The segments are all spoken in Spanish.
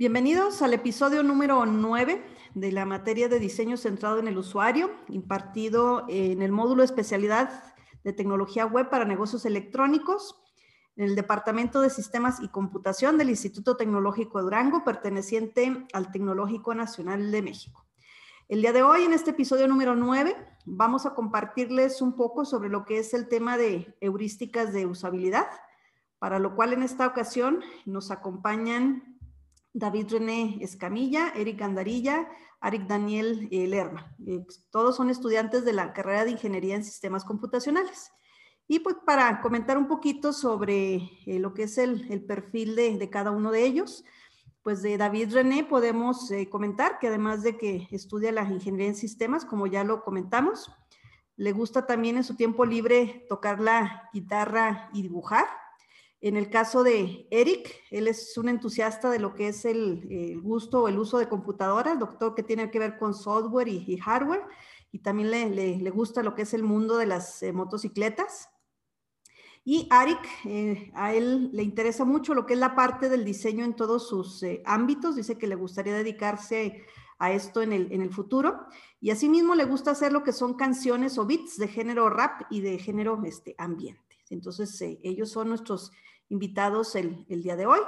Bienvenidos al episodio número 9 de la materia de diseño centrado en el usuario, impartido en el módulo especialidad de tecnología web para negocios electrónicos en el Departamento de Sistemas y Computación del Instituto Tecnológico de Durango, perteneciente al Tecnológico Nacional de México. El día de hoy, en este episodio número 9, vamos a compartirles un poco sobre lo que es el tema de heurísticas de usabilidad, para lo cual en esta ocasión nos acompañan David René Escamilla, Eric Andarilla, Arik Daniel eh, Lerma. Eh, todos son estudiantes de la carrera de Ingeniería en Sistemas Computacionales. Y pues para comentar un poquito sobre eh, lo que es el, perfil de, cada uno de ellos, pues de David René podemos comentar que además de que estudia la Ingeniería en Sistemas, como ya lo comentamos, le gusta también en su tiempo libre tocar la guitarra y dibujar. En el caso de Eric, él es un entusiasta de lo que es el, gusto o el uso de computadoras, doctor que tiene que ver con software y, hardware, y también le, gusta lo que es el mundo de las eh, motocicletas. Y Arik, eh, a él le interesa mucho lo que es la parte del diseño en todos sus eh, ámbitos, dice que le gustaría dedicarse a esto en el, en el futuro. Y asimismo le gusta hacer lo que son canciones o beats de género rap y de género este, ambiente. Entonces, ellos son nuestros invitados el, día de hoy.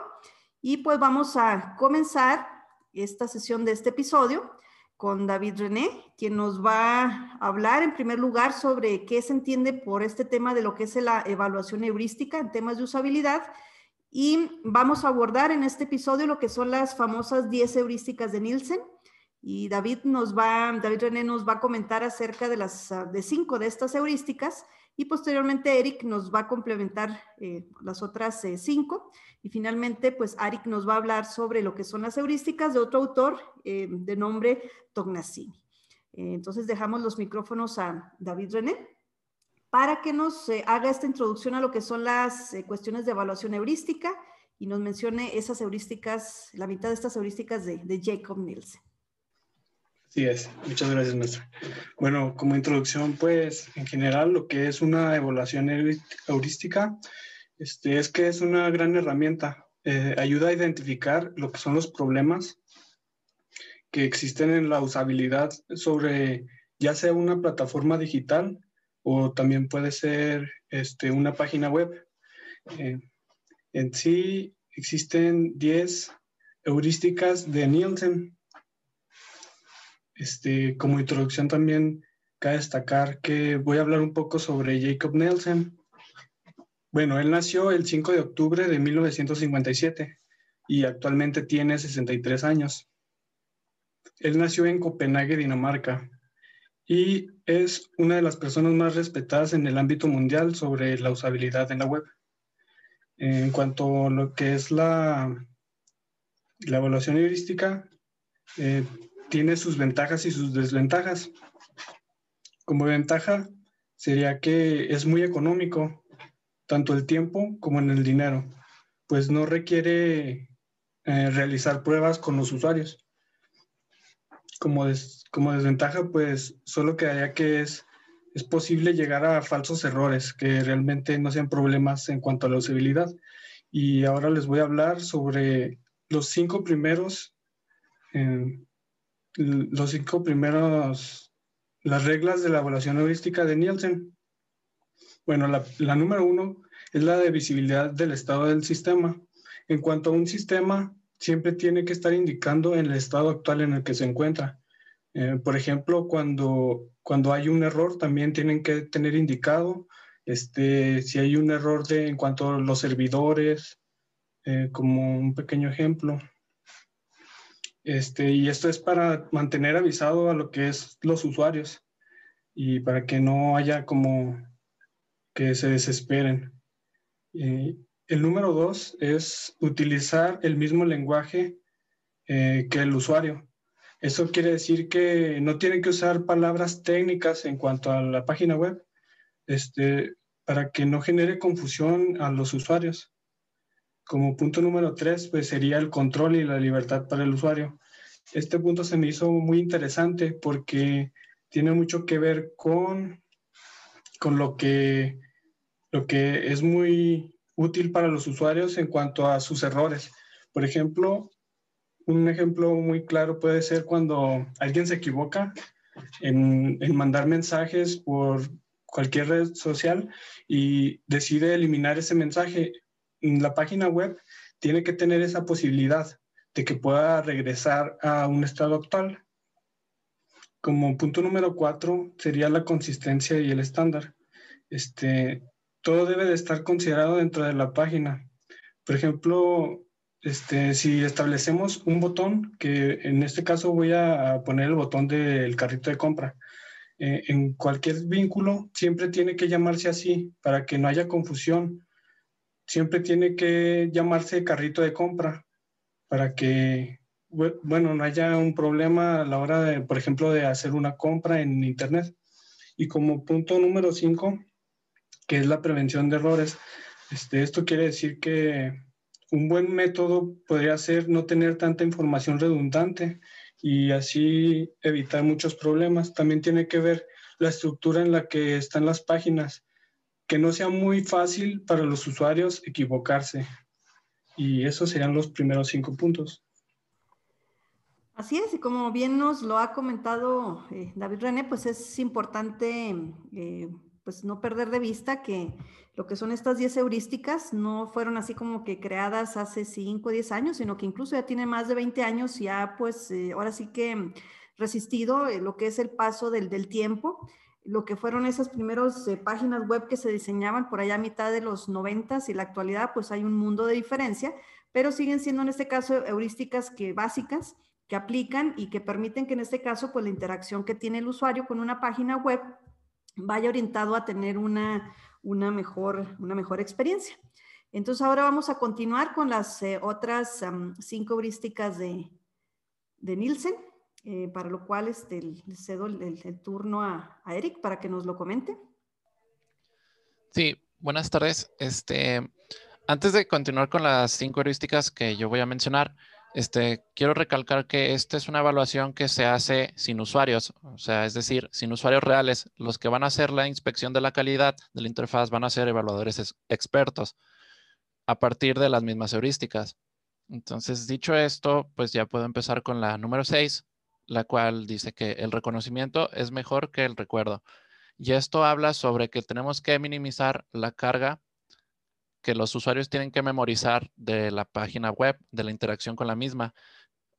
Y pues vamos a comenzar esta sesión de este episodio con David René, quien nos va a hablar en primer lugar sobre qué se entiende por este tema de lo que es la evaluación heurística en temas de usabilidad. Y vamos a abordar en este episodio lo que son las famosas 10 heurísticas de Nielsen. Y David nos va, David René nos va a comentar acerca de las de cinco de estas heurísticas y posteriormente Eric nos va a complementar eh, las otras eh, cinco. Y finalmente, pues Eric nos va a hablar sobre lo que son las heurísticas de otro autor eh, de nombre Tognasini. entonces dejamos los micrófonos a David René para que nos haga esta introducción a lo que son las cuestiones de evaluación heurística y nos mencione esas heurísticas, la mitad de estas heurísticas de, de Jacob Nielsen. Sí es, muchas gracias maestra. Bueno, como introducción, pues en general lo que es una evaluación heurística este, es que es una gran herramienta, eh, ayuda a identificar lo que son los problemas que existen en la usabilidad sobre ya sea una plataforma digital o también puede ser este, una página web. Eh, en sí existen 10 heurísticas de Nielsen este, como introducción también cabe destacar que voy a hablar un poco sobre Jacob Nelson. Bueno, él nació el 5 de octubre de 1957 y actualmente tiene 63 años. Él nació en Copenhague, Dinamarca, y es una de las personas más respetadas en el ámbito mundial sobre la usabilidad en la web. En cuanto a lo que es la, la evaluación heurística, eh, tiene sus ventajas y sus desventajas. Como ventaja sería que es muy económico, tanto el tiempo como en el dinero, pues no requiere eh, realizar pruebas con los usuarios. Como, como desventaja, pues solo quedaría que es, es posible llegar a falsos errores que realmente no sean problemas en cuanto a la usabilidad. Y ahora les voy a hablar sobre los cinco primeros eh, los cinco primeros, las reglas de la evaluación heurística de Nielsen. Bueno, la, número uno es la de visibilidad del estado del sistema. En cuanto a un sistema, siempre tiene que estar indicando el estado actual en el que se encuentra. Eh, por ejemplo, cuando, cuando hay un error, también tienen que tener indicado este, si hay un error de, en cuanto a los servidores, eh, como un pequeño ejemplo. Este, y esto es para mantener avisado a lo que es los usuarios y para que no haya como que se desesperen. el número dos es utilizar el mismo lenguaje eh, que el usuario. Eso quiere decir que no tienen que usar palabras técnicas en cuanto a la página web este, para que no genere confusión a los usuarios. Como punto número tres, pues sería el control y la libertad para el usuario. Este punto se me hizo muy interesante porque tiene mucho que ver con, con lo, que, lo que es muy útil para los usuarios en cuanto a sus errores. Por ejemplo, un ejemplo muy claro puede ser cuando alguien se equivoca en, en mandar mensajes por cualquier red social y decide eliminar ese mensaje. La página web tiene que tener esa posibilidad de que pueda regresar a un estado actual. Como punto número cuatro sería la consistencia y el estándar. Este, todo debe de estar considerado dentro de la página. Por ejemplo, este, si establecemos un botón, que en este caso voy a poner el botón del carrito de compra, eh, en cualquier vínculo siempre tiene que llamarse así para que no haya confusión. Siempre tiene que llamarse carrito de compra para que, bueno, no haya un problema a la hora de, por ejemplo, de hacer una compra en Internet. Y como punto número cinco, que es la prevención de errores, este, esto quiere decir que un buen método podría ser no tener tanta información redundante y así evitar muchos problemas. También tiene que ver la estructura en la que están las páginas, que no sea muy fácil para los usuarios equivocarse. Y esos serían los primeros cinco puntos. Así es, y como bien nos lo ha comentado eh, David René, pues es importante eh, pues no perder de vista que lo que son estas 10 heurísticas no fueron así como que creadas hace 5 o 10 años, sino que incluso ya tienen más de 20 años y ya pues eh, ahora sí que resistido eh, lo que es el paso del, del, tiempo, lo que fueron esas primeras eh, páginas web que se diseñaban por allá a mitad de los 90 y la actualidad pues hay un mundo de diferencia, pero siguen siendo en este caso heurísticas que básicas que aplican y que permiten que en este caso pues la interacción que tiene el usuario con una página web vaya orientado a tener una, una, mejor, una mejor experiencia. Entonces ahora vamos a continuar con las eh, otras cinco heurísticas de, de Nielsen, eh, para lo cual este, le cedo el, turno a, a, Eric para que nos lo comente. Sí, buenas tardes. Este, antes de continuar con las cinco heurísticas que yo voy a mencionar, este, quiero recalcar que esta es una evaluación que se hace sin usuarios, o sea, es decir, sin usuarios reales. Los que van a hacer la inspección de la calidad de la interfaz van a ser evaluadores expertos a partir de las mismas heurísticas. Entonces, dicho esto, pues ya puedo empezar con la número 6, la cual dice que el reconocimiento es mejor que el recuerdo. Y esto habla sobre que tenemos que minimizar la carga que los usuarios tienen que memorizar de la página web, de la interacción con la misma.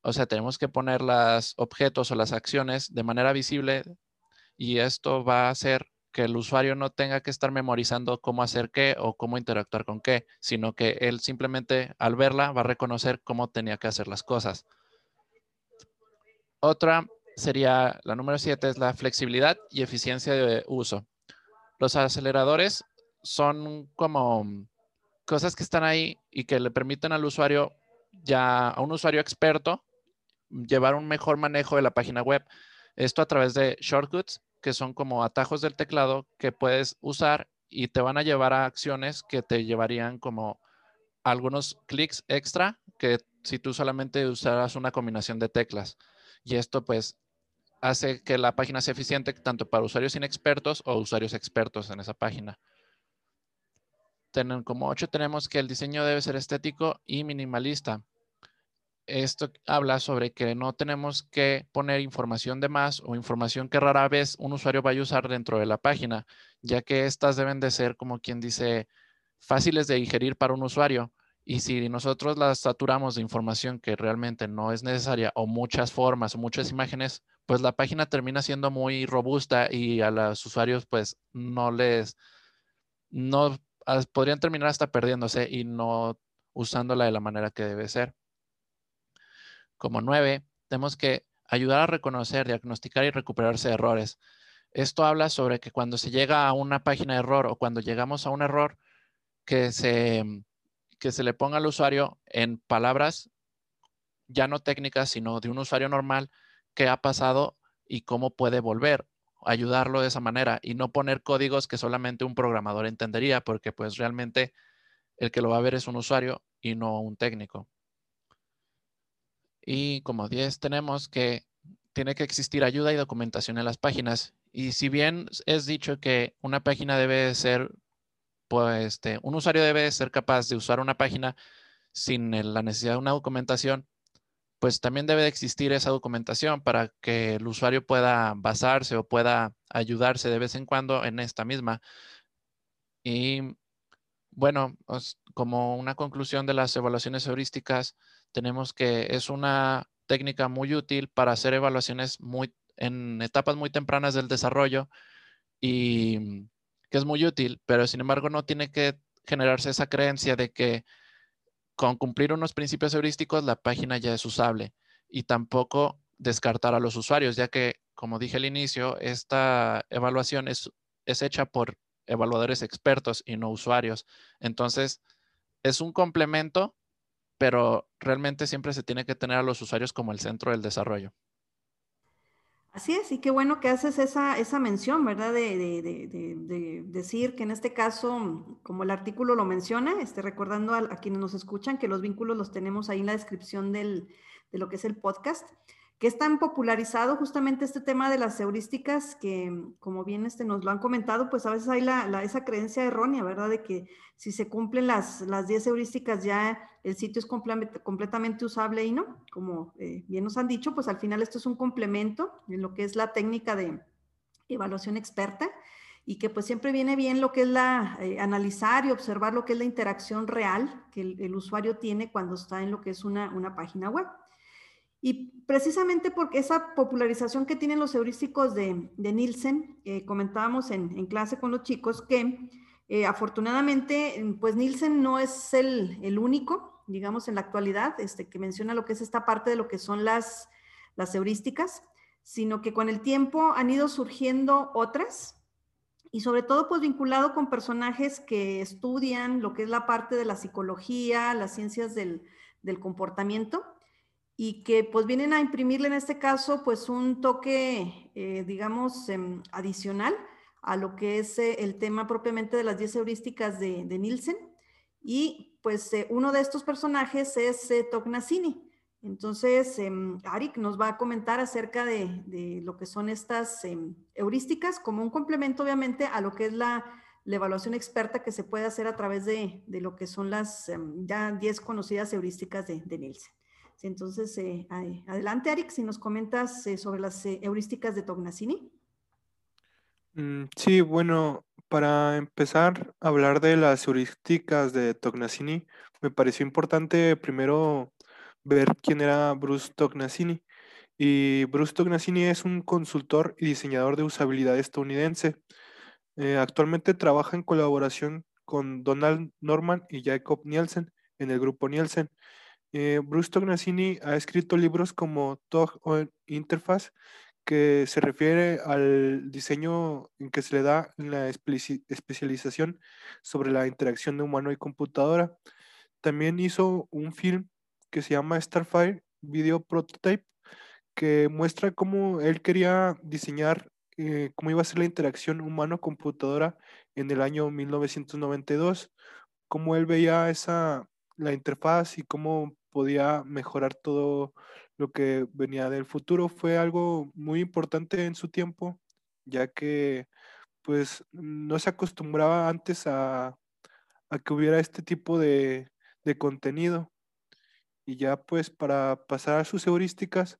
O sea, tenemos que poner los objetos o las acciones de manera visible y esto va a hacer que el usuario no tenga que estar memorizando cómo hacer qué o cómo interactuar con qué, sino que él simplemente al verla va a reconocer cómo tenía que hacer las cosas. Otra sería, la número siete, es la flexibilidad y eficiencia de uso. Los aceleradores son como cosas que están ahí y que le permiten al usuario, ya a un usuario experto, llevar un mejor manejo de la página web. Esto a través de shortcuts, que son como atajos del teclado que puedes usar y te van a llevar a acciones que te llevarían como algunos clics extra que si tú solamente usaras una combinación de teclas. Y esto pues hace que la página sea eficiente tanto para usuarios inexpertos o usuarios expertos en esa página como ocho tenemos que el diseño debe ser estético y minimalista. Esto habla sobre que no tenemos que poner información de más o información que rara vez un usuario vaya a usar dentro de la página, ya que estas deben de ser, como quien dice, fáciles de digerir para un usuario. Y si nosotros las saturamos de información que realmente no es necesaria o muchas formas o muchas imágenes, pues la página termina siendo muy robusta y a los usuarios pues no les, no podrían terminar hasta perdiéndose y no usándola de la manera que debe ser. Como nueve, tenemos que ayudar a reconocer, diagnosticar y recuperarse errores. Esto habla sobre que cuando se llega a una página de error o cuando llegamos a un error, que se, que se le ponga al usuario en palabras ya no técnicas, sino de un usuario normal, qué ha pasado y cómo puede volver ayudarlo de esa manera y no poner códigos que solamente un programador entendería, porque pues realmente el que lo va a ver es un usuario y no un técnico. Y como 10 tenemos que tiene que existir ayuda y documentación en las páginas. Y si bien es dicho que una página debe ser, este, un usuario debe ser capaz de usar una página sin la necesidad de una documentación, pues también debe de existir esa documentación para que el usuario pueda basarse o pueda ayudarse de vez en cuando en esta misma. Y bueno, como una conclusión de las evaluaciones heurísticas, tenemos que es una técnica muy útil para hacer evaluaciones muy, en etapas muy tempranas del desarrollo y que es muy útil, pero sin embargo no tiene que generarse esa creencia de que con cumplir unos principios heurísticos la página ya es usable y tampoco descartar a los usuarios, ya que, como dije al inicio, esta evaluación es, es hecha por evaluadores expertos y no usuarios. Entonces, es un complemento, pero realmente siempre se tiene que tener a los usuarios como el centro del desarrollo. Así es, y qué bueno que haces esa, esa mención, ¿verdad? De, de, decir que en este caso, como el artículo lo menciona, este, recordando a, a, quienes nos escuchan que los vínculos los tenemos ahí en la descripción del, de lo que es el podcast que es tan popularizado justamente este tema de las heurísticas que, como bien este, nos lo han comentado, pues a veces hay la, esa creencia errónea, ¿verdad? De que si se cumplen las, las 10 heurísticas ya el sitio es completamente usable y no, como eh, bien nos han dicho, pues al final esto es un complemento en lo que es la técnica de evaluación experta y que pues siempre viene bien lo que es la eh, analizar y observar lo que es la interacción real que el, usuario tiene cuando está en lo que es una, una página web. Y precisamente porque esa popularización que tienen los heurísticos de, Nielsen, eh, comentábamos en, clase con los chicos que eh, afortunadamente, pues Nielsen no es el, único, digamos, en la actualidad, este, que menciona lo que es esta parte de lo que son las, las heurísticas, sino que con el tiempo han ido surgiendo otras y sobre todo pues vinculado con personajes que estudian lo que es la parte de la psicología, las ciencias del, del comportamiento y que pues vienen a imprimirle en este caso pues un toque, eh, digamos, em, adicional a lo que es eh, el tema propiamente de las 10 heurísticas de, Nielsen. Y pues eh, uno de estos personajes es Tognacini. Entonces, em, Arik nos va a comentar acerca de, lo que son estas em, heurísticas como un complemento obviamente a lo que es la, evaluación experta que se puede hacer a través de, lo que son las ya 10 conocidas heurísticas de, de Nielsen. Entonces, eh, adelante, Arik, si nos comentas eh, sobre las eh, heurísticas de Tognacini. Mm, sí, bueno, para empezar a hablar de las heurísticas de Tognacini, me pareció importante primero ver quién era Bruce Tognacini. Y Bruce Tognacini es un consultor y diseñador de usabilidad estadounidense. actualmente trabaja en colaboración con Donald Norman y Jacob Nielsen en el grupo Nielsen eh, Bruce Tognacini ha escrito libros como Tog o Interface, que se refiere al diseño en que se le da la especialización sobre la interacción de humano y computadora. También hizo un film que se llama Starfire Video Prototype, que muestra cómo él quería diseñar eh, cómo iba a ser la interacción humano-computadora en el año 1992, cómo él veía esa, la interfaz y cómo podía mejorar todo lo que venía del futuro. Fue algo muy importante en su tiempo, ya que pues no se acostumbraba antes a, que hubiera este tipo de, contenido. Y ya pues para pasar a sus heurísticas,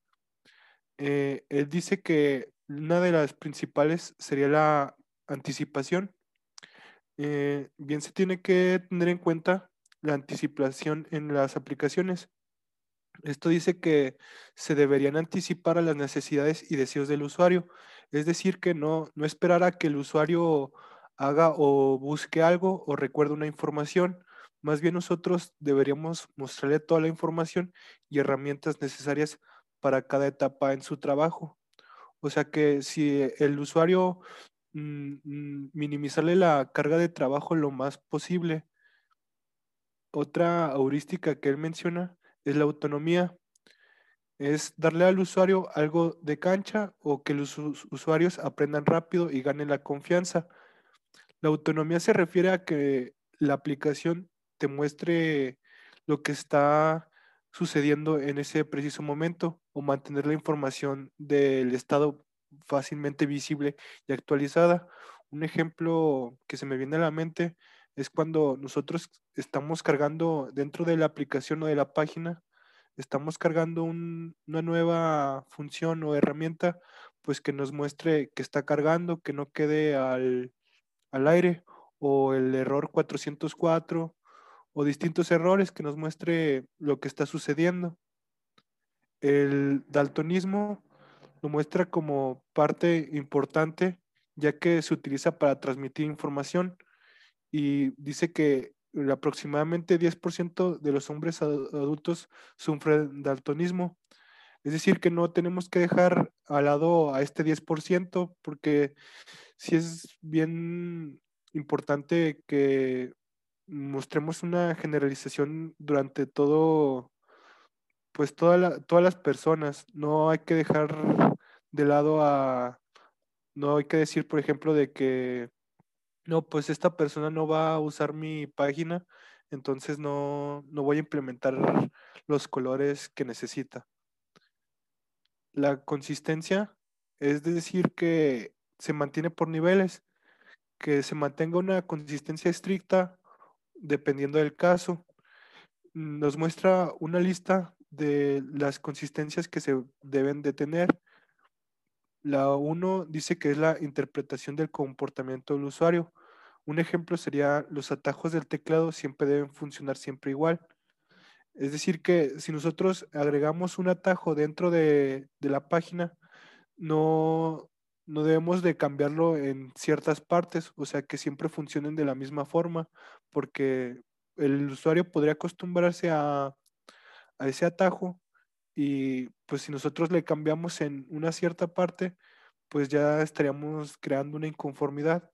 eh, él dice que una de las principales sería la anticipación. Eh, bien se tiene que tener en cuenta la anticipación en las aplicaciones. Esto dice que se deberían anticipar a las necesidades y deseos del usuario, es decir, que no, no esperar a que el usuario haga o busque algo o recuerde una información. Más bien nosotros deberíamos mostrarle toda la información y herramientas necesarias para cada etapa en su trabajo. O sea que si el usuario mm, mm, minimizarle la carga de trabajo lo más posible, otra heurística que él menciona es la autonomía. Es darle al usuario algo de cancha o que los usuarios aprendan rápido y ganen la confianza. La autonomía se refiere a que la aplicación te muestre lo que está sucediendo en ese preciso momento o mantener la información del estado fácilmente visible y actualizada. Un ejemplo que se me viene a la mente es cuando nosotros estamos cargando dentro de la aplicación o de la página estamos cargando una nueva función o herramienta, pues que nos muestre que está cargando, que no quede al, al aire, o el error 404, o distintos errores que nos muestre lo que está sucediendo. El daltonismo lo muestra como parte importante ya que se utiliza para transmitir información y dice que aproximadamente 10% de los hombres adultos sufren daltonismo. Es decir, que no tenemos que dejar al lado a este 10% porque sí es bien importante que mostremos una generalización durante todo, pues toda todas las personas. No hay que dejar de lado a, no hay que decir, por ejemplo, de que, no, pues esta persona no va a usar mi página, entonces no, no voy a implementar los colores que necesita. La consistencia es decir que se mantiene por niveles, que se mantenga una consistencia estricta dependiendo del caso. Nos muestra una lista de las consistencias que se deben de tener la 1 dice que es la interpretación del comportamiento del usuario. Un ejemplo sería los atajos del teclado siempre deben funcionar siempre igual. Es decir, que si nosotros agregamos un atajo dentro de, la página, no, no debemos de cambiarlo en ciertas partes, o sea, que siempre funcionen de la misma forma, porque el usuario podría acostumbrarse a, a ese atajo y pues si nosotros le cambiamos en una cierta parte, pues ya estaríamos creando una inconformidad.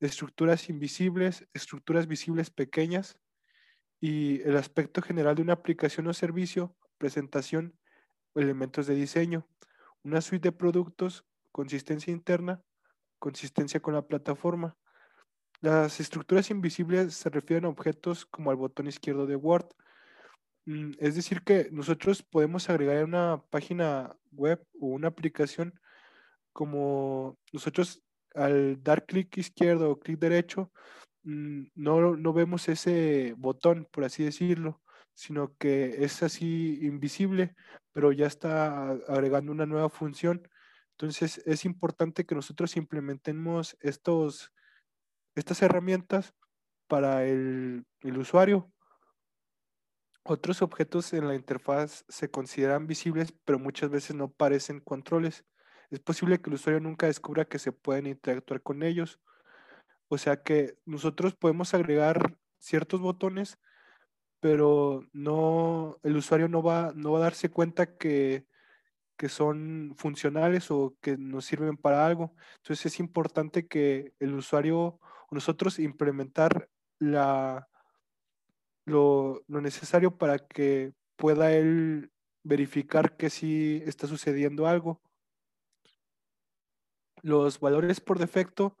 Estructuras invisibles, estructuras visibles pequeñas y el aspecto general de una aplicación o servicio, presentación elementos de diseño. Una suite de productos, consistencia interna, consistencia con la plataforma. Las estructuras invisibles se refieren a objetos como al botón izquierdo de Word, es decir, que nosotros podemos agregar una página web o una aplicación como nosotros al dar clic izquierdo o clic derecho, mm, no, no vemos ese botón, por así decirlo, sino que es así invisible, pero ya está agregando una nueva función. Entonces es importante que nosotros implementemos estos, estas herramientas para el, el usuario otros objetos en la interfaz se consideran visibles, pero muchas veces no parecen controles. Es posible que el usuario nunca descubra que se pueden interactuar con ellos. O sea que nosotros podemos agregar ciertos botones, pero no, el usuario no va, no va a darse cuenta que, que son funcionales o que nos sirven para algo. Entonces es importante que el usuario nosotros implementar la, lo, necesario para que pueda él verificar que sí está sucediendo algo. Los valores por defecto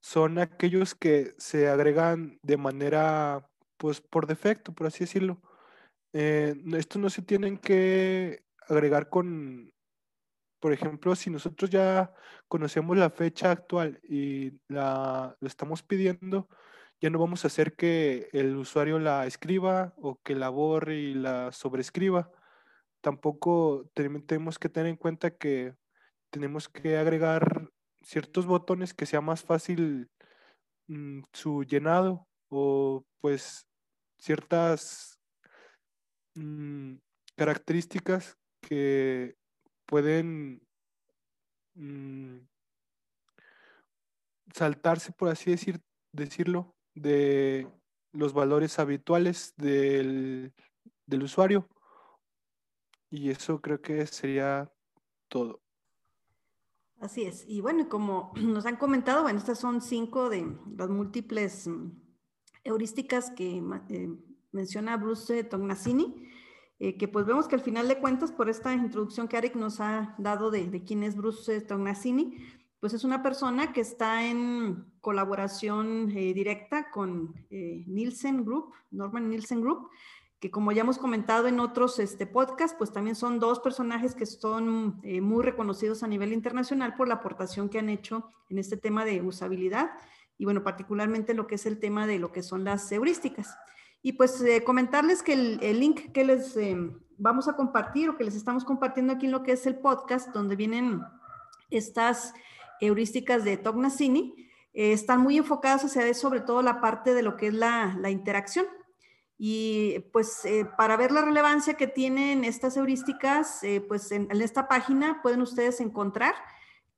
son aquellos que se agregan de manera, pues por defecto, por así decirlo. Eh, estos no se tienen que agregar con, por ejemplo, si nosotros ya conocemos la fecha actual y la, lo estamos pidiendo, ya no vamos a hacer que el usuario la escriba o que la borre y la sobrescriba. Tampoco tenemos que tener en cuenta que tenemos que agregar ciertos botones que sea más fácil mm, su llenado o pues ciertas mm, características que pueden mm, saltarse, por así decir, decirlo, de los valores habituales del, usuario. Y eso creo que sería todo. Así es. Y bueno, como nos han comentado, bueno, estas son cinco de las múltiples mm, heurísticas que eh, menciona Bruce Tognasini, eh, que pues vemos que al final de cuentas, por esta introducción que Arik nos ha dado de, de quién es Bruce Tognasini, pues es una persona que está en colaboración eh, directa con eh, Nielsen Group, Norman Nielsen Group, que como ya hemos comentado en otros este, podcasts, pues también son dos personajes que son eh, muy reconocidos a nivel internacional por la aportación que han hecho en este tema de usabilidad y bueno, particularmente lo que es el tema de lo que son las heurísticas. Y pues comentarles que el, el, link que les vamos a compartir o que les estamos compartiendo aquí en lo que es el podcast, donde vienen estas heurísticas de Tognacini, eh, están muy enfocadas hacia sobre todo la parte de lo que es la, interacción. Y pues eh, para ver la relevancia que tienen estas heurísticas, pues en, esta página pueden ustedes encontrar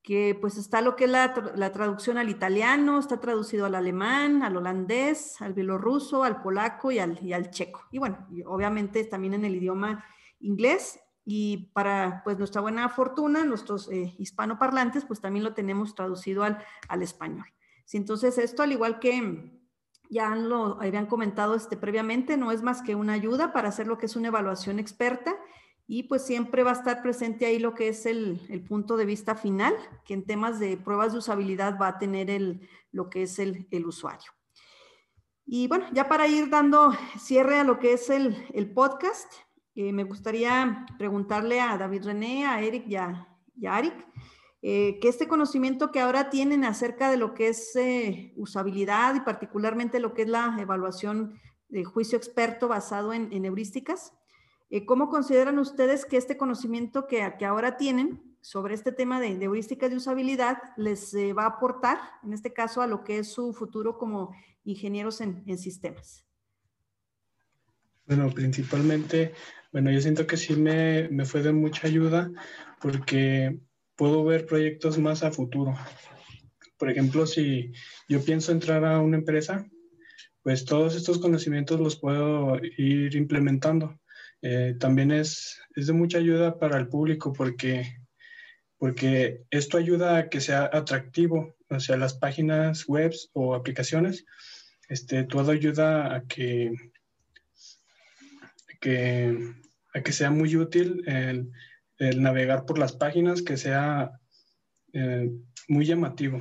que pues está lo que es la, traducción al italiano, está traducido al alemán, al holandés, al bielorruso, al polaco y al, y al checo. Y bueno, obviamente también en el idioma inglés y para pues nuestra buena fortuna, nuestros eh, hispanoparlantes pues también lo tenemos traducido al, al español. Sí, entonces esto al igual que ya lo habían comentado este, previamente, no es más que una ayuda para hacer lo que es una evaluación experta y pues siempre va a estar presente ahí lo que es el, punto de vista final, que en temas de pruebas de usabilidad va a tener el, lo que es el, usuario. Y bueno, ya para ir dando cierre a lo que es el, podcast, eh, me gustaría preguntarle a David René, a Eric y a, Arik, eh, que este conocimiento que ahora tienen acerca de lo que es eh, usabilidad y particularmente lo que es la evaluación de juicio experto basado en, en heurísticas, eh, ¿Cómo consideran ustedes que este conocimiento que, ahora tienen sobre este tema de, heurísticas de usabilidad les eh, va a aportar, en este caso, a lo que es su futuro como ingenieros en, sistemas? Bueno, principalmente, bueno, yo siento que sí me, me, fue de mucha ayuda porque puedo ver proyectos más a futuro. Por ejemplo, si yo pienso entrar a una empresa, pues todos estos conocimientos los puedo ir implementando. Eh, también es, es, de mucha ayuda para el público porque, porque esto ayuda a que sea atractivo, o sea, las páginas web o aplicaciones, este, todo ayuda a que, que, a que sea muy útil el, navegar por las páginas, que sea eh, muy llamativo.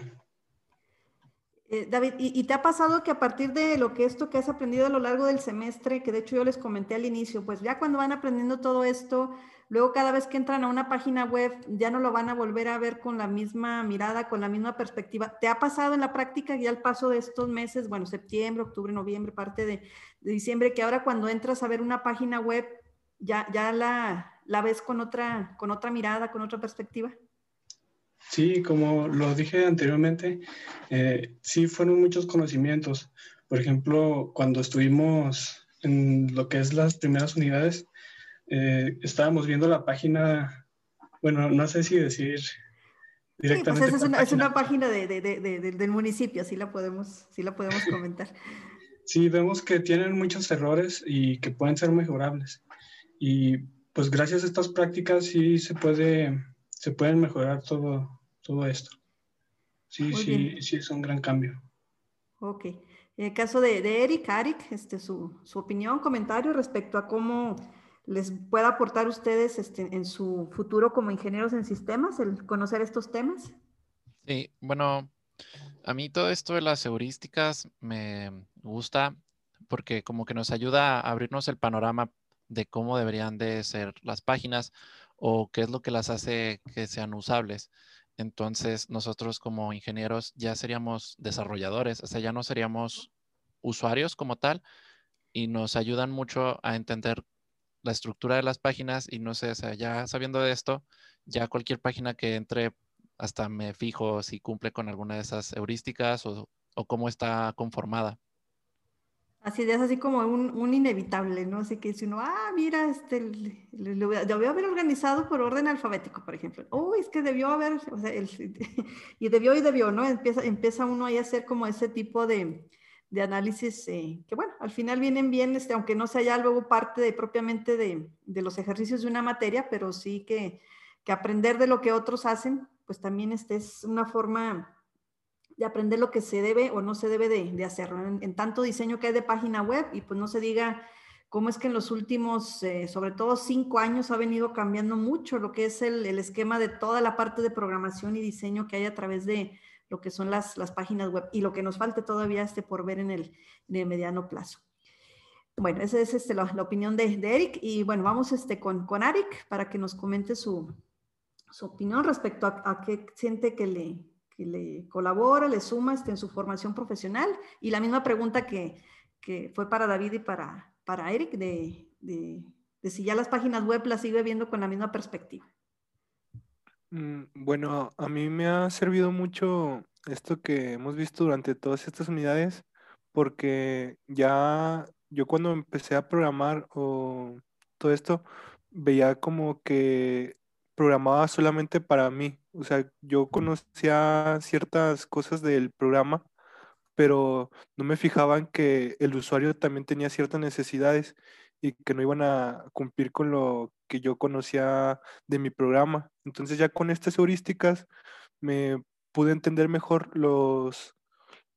Eh, David, ¿y, te ha pasado que a partir de lo que esto que has aprendido a lo largo del semestre, que de hecho yo les comenté al inicio, pues ya cuando van aprendiendo todo esto, luego cada vez que entran a una página web ya no lo van a volver a ver con la misma mirada, con la misma perspectiva. ¿Te ha pasado en la práctica ya al paso de estos meses, bueno, septiembre, octubre, noviembre, parte de, diciembre, que ahora cuando entras a ver una página web ya, ya la, la ves con otra, con otra mirada, con otra perspectiva? Sí, como lo dije anteriormente, eh, sí fueron muchos conocimientos. Por ejemplo, cuando estuvimos en lo que es las primeras unidades, eh, estábamos viendo la página, bueno, no sé si decir directamente. Sí, pues es, una, página, del municipio, así la podemos, sí la podemos comentar. sí, vemos que tienen muchos errores y que pueden ser mejorables. Y pues gracias a estas prácticas sí se puede, se pueden mejorar todo, todo esto. Sí, sí, sí, es un gran cambio. Ok. En el caso de, de Eric, Arik, este, su, su, opinión, comentario respecto a cómo les pueda aportar a ustedes este, en su futuro como ingenieros en sistemas el conocer estos temas. Sí, bueno, a mí todo esto de las heurísticas me gusta porque como que nos ayuda a abrirnos el panorama de cómo deberían de ser las páginas o qué es lo que las hace que sean usables entonces nosotros como ingenieros ya seríamos desarrolladores, o sea, ya no seríamos usuarios como tal y nos ayudan mucho a entender la estructura de las páginas y no sé, o sea, ya sabiendo de esto, ya cualquier página que entre, hasta me fijo si cumple con alguna de esas heurísticas o, o cómo está conformada. Así es así como un, inevitable, ¿no? Así que si uno, ah, mira, este, debió haber organizado por orden alfabético, por ejemplo. Oh, es que debió haber, o sea, y debió y debió, ¿no? Empieza, empieza uno ahí a hacer como ese tipo de, de análisis eh, que, bueno, al final vienen bien, este, aunque no sea ya luego parte de, propiamente de, de, los ejercicios de una materia, pero sí que, que aprender de lo que otros hacen, pues también este es una forma de aprender lo que se debe o no se debe de, de hacer. En, tanto diseño que hay de página web y pues no se diga cómo es que en los últimos, eh, sobre todo cinco años, ha venido cambiando mucho lo que es el, el, esquema de toda la parte de programación y diseño que hay a través de lo que son las, las páginas web y lo que nos falte todavía este por ver en el, en el mediano plazo. Bueno, esa es este, la, la, opinión de, de, Eric y bueno, vamos este, con, con Arik para que nos comente su, su opinión respecto a, a qué siente que le, le colabora, le suma este, en su formación profesional. Y la misma pregunta que, que fue para David y para, para Eric, de, de de si ya las páginas web las sigue viendo con la misma perspectiva. Mm, bueno, a mí me ha servido mucho esto que hemos visto durante todas estas unidades, porque ya yo cuando empecé a programar o todo esto, veía como que programaba solamente para mí. O sea, yo conocía ciertas cosas del programa, pero no me fijaba en que el usuario también tenía ciertas necesidades y que no iban a cumplir con lo que yo conocía de mi programa. Entonces ya con estas heurísticas me pude entender mejor los,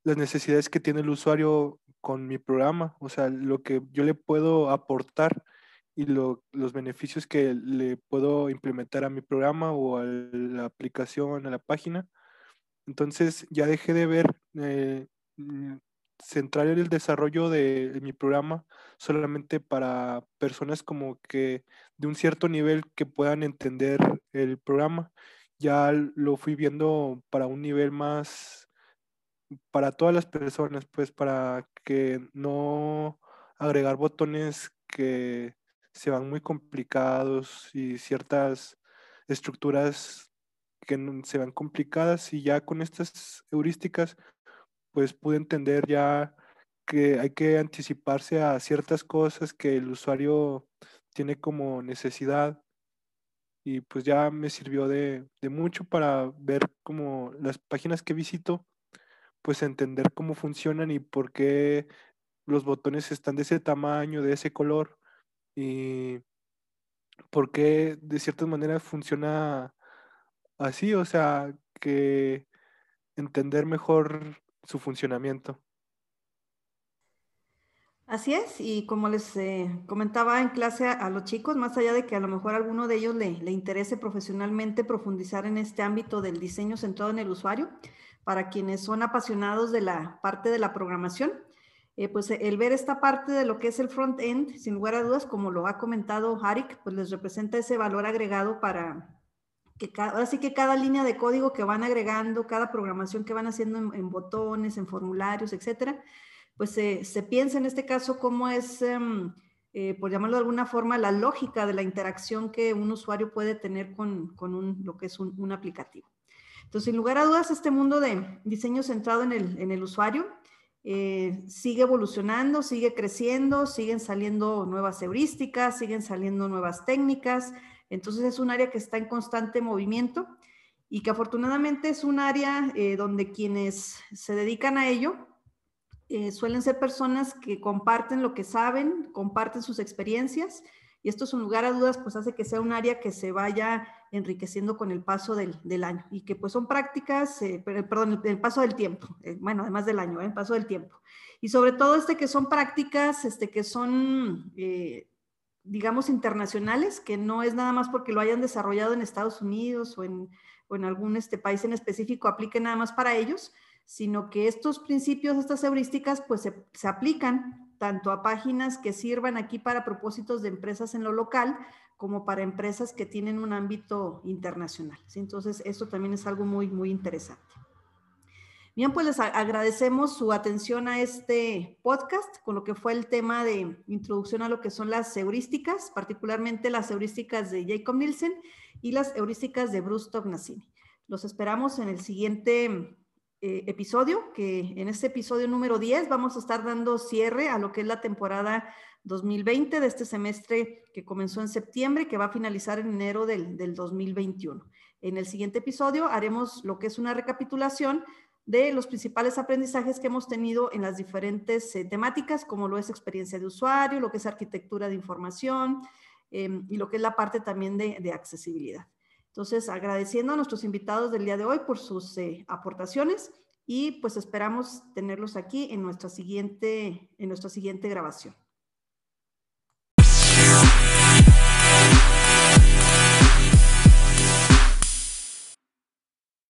las necesidades que tiene el usuario con mi programa, o sea, lo que yo le puedo aportar y los beneficios que le puedo implementar a mi programa o a la aplicación, a la página. Entonces ya dejé de ver eh, mm, centrar el desarrollo de, mi programa solamente para personas como que de un cierto nivel que puedan entender el programa. Ya lo fui viendo para un nivel más para todas las personas, pues para que no agregar botones que se van muy complicados y ciertas estructuras que se van complicadas y ya con estas heurísticas pues pude entender ya que hay que anticiparse a ciertas cosas que el usuario tiene como necesidad y pues ya me sirvió de, de mucho para ver como las páginas que visito pues entender cómo funcionan y por qué los botones están de ese tamaño, de ese color y por qué de ciertas maneras funciona así, o sea, que entender mejor su funcionamiento. Así es, y como les eh, comentaba en clase a, los chicos, más allá de que a lo mejor a alguno de ellos le, le, interese profesionalmente profundizar en este ámbito del diseño centrado en el usuario, para quienes son apasionados de la parte de la programación, eh, pues el ver esta parte de lo que es el front-end, sin lugar a dudas, como lo ha comentado Harik, pues les representa ese valor agregado para, que cada, ahora sí que cada línea de código que van agregando, cada programación que van haciendo en, botones, en formularios, etcétera, pues se piensa en este caso cómo es, em, eh, por llamarlo de alguna forma, la lógica de la interacción que un usuario puede tener con, con un, lo que es un, aplicativo. Entonces, sin lugar a dudas, este mundo de diseño centrado en el, en el usuario eh, sigue evolucionando, sigue creciendo, siguen saliendo nuevas heurísticas, siguen saliendo nuevas técnicas, entonces es un área que está en constante movimiento y que afortunadamente es un área eh, donde quienes se dedican a ello eh, suelen ser personas que comparten lo que saben, comparten sus experiencias y esto es un lugar a dudas, pues hace que sea un área que se vaya enriqueciendo con el paso del, año y que pues son prácticas, eh, perdón, el, paso del tiempo, bueno, además del año, el paso del tiempo. Y sobre todo este que son prácticas, este que son digamos, internacionales, que no es nada más porque lo hayan desarrollado en Estados Unidos o en, o en algún este, país en específico, aplique nada más para ellos, sino que estos principios, estas heurísticas, pues se, se aplican tanto a páginas que sirvan aquí para propósitos de empresas en lo local, como para empresas que tienen un ámbito internacional. Entonces, esto también es algo muy, muy interesante. Bien, pues les agradecemos su atención a este podcast con lo que fue el tema de introducción a lo que son las heurísticas, particularmente las heurísticas de Jacob Nielsen y las heurísticas de Bruce Tognasini. Los esperamos en el siguiente eh, episodio, que en este episodio número 10 vamos a estar dando cierre a lo que es la temporada 2020 de este semestre que comenzó en septiembre y que va a finalizar en enero del, del 2021. En el siguiente episodio haremos lo que es una recapitulación de los principales aprendizajes que hemos tenido en las diferentes eh, temáticas, como lo es experiencia de usuario, lo que es arquitectura de información em, y lo que es la parte también de, accesibilidad. Entonces, agradeciendo a nuestros invitados del día de hoy por sus eh, aportaciones y pues esperamos tenerlos aquí en nuestra siguiente, en nuestra siguiente grabación.